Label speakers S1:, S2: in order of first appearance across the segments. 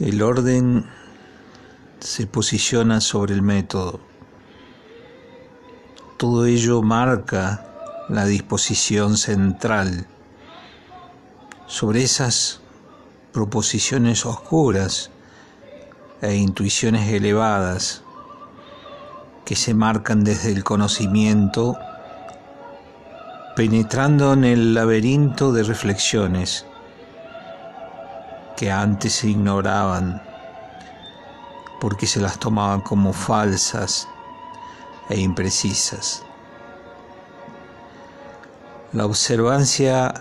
S1: El orden se posiciona sobre el método. Todo ello marca la disposición central sobre esas proposiciones oscuras e intuiciones elevadas que se marcan desde el conocimiento, penetrando en el laberinto de reflexiones que antes se ignoraban porque se las tomaban como falsas e imprecisas. La observancia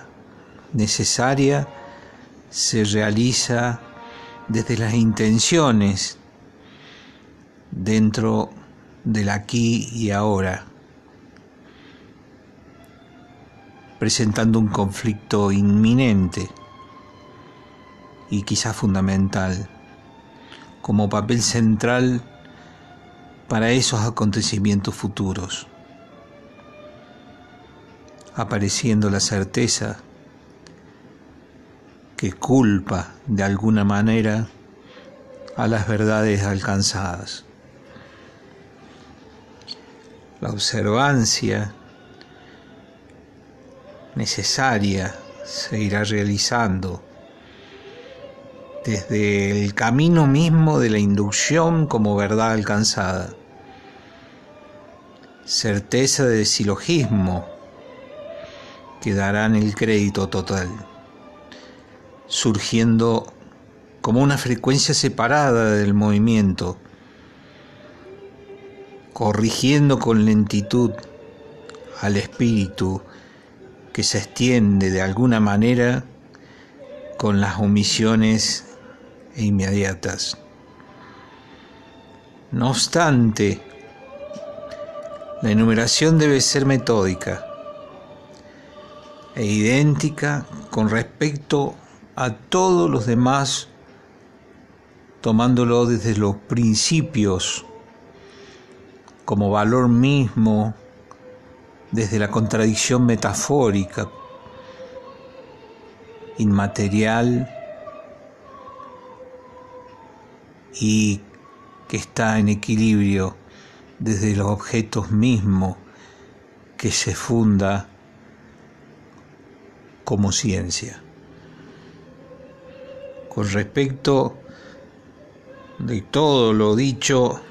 S1: necesaria se realiza desde las intenciones dentro del aquí y ahora, presentando un conflicto inminente y quizá fundamental. Como papel central para esos acontecimientos futuros, apareciendo la certeza que culpa de alguna manera a las verdades alcanzadas. La observancia necesaria se irá realizando desde el camino mismo de la inducción como verdad alcanzada. Certeza de silogismo que darán el crédito total surgiendo como una frecuencia separada del movimiento, corrigiendo con lentitud al espíritu que se extiende de alguna manera con las omisiones e inmediatas. No obstante, la enumeración debe ser metódica e idéntica con respecto a todos los demás tomándolo desde los principios como valor mismo, desde la contradicción metafórica, inmaterial y que está en equilibrio desde los objetos mismos que se funda como ciencia. Con respecto de todo lo dicho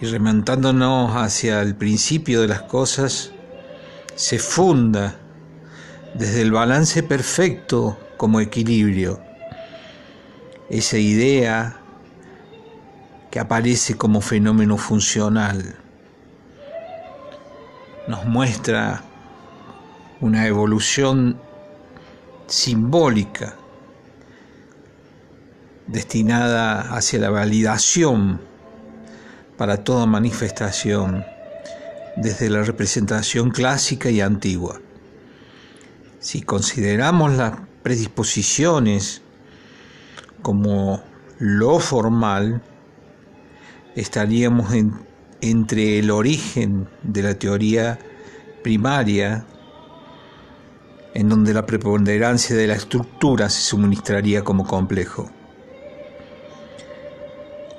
S1: y remontándonos hacia el principio de las cosas, se funda desde el balance perfecto como equilibrio, esa idea que aparece como fenómeno funcional, nos muestra una evolución simbólica destinada hacia la validación para toda manifestación desde la representación clásica y antigua. Si consideramos las predisposiciones como lo formal, estaríamos entre el origen de la teoría primaria en donde la preponderancia de la estructura se suministraría como complejo.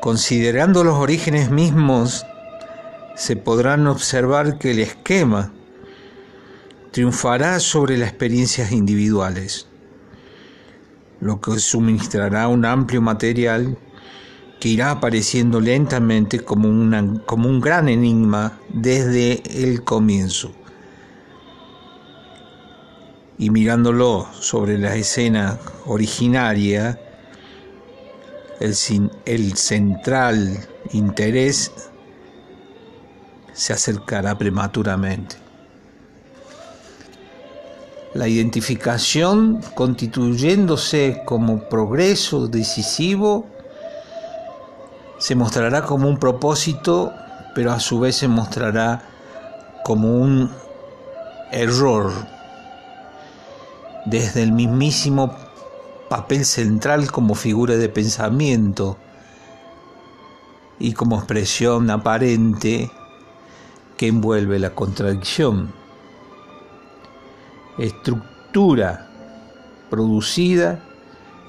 S1: Considerando los orígenes mismos, se podrán observar que el esquema triunfará sobre las experiencias individuales, lo que suministrará un amplio material que irá apareciendo lentamente como, como un gran enigma desde el comienzo y mirándolo sobre la escena originaria, el, el central interés se acercará prematuramente. La identificación constituyéndose como progreso decisivo se mostrará como un propósito, pero a su vez se mostrará como un error desde el mismísimo papel central como figura de pensamiento y como expresión aparente que envuelve la contradicción. Estructura producida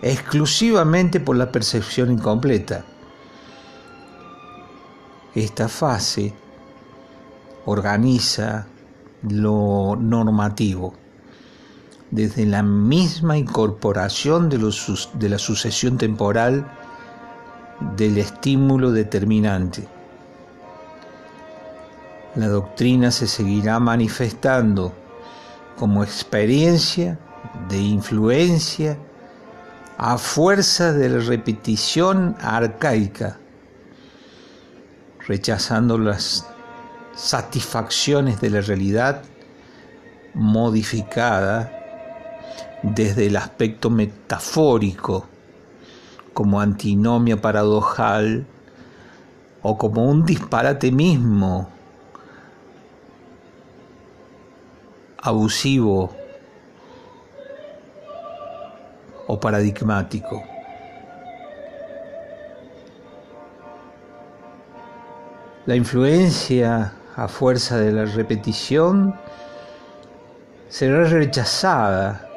S1: exclusivamente por la percepción incompleta. Esta fase organiza lo normativo desde la misma incorporación de, la sucesión temporal del estímulo determinante. La doctrina se seguirá manifestando como experiencia de influencia a fuerza de la repetición arcaica, rechazando las satisfacciones de la realidad modificada desde el aspecto metafórico como antinomia paradojal o como un disparate mismo abusivo o paradigmático. La influencia a fuerza de la repetición será rechazada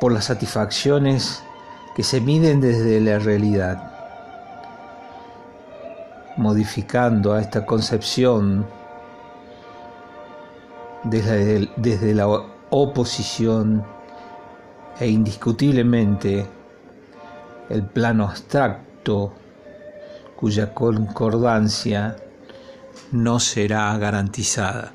S1: por las satisfacciones que se miden desde la realidad, modificando a esta concepción desde, la oposición e indiscutiblemente el plano abstracto cuya concordancia no será garantizada.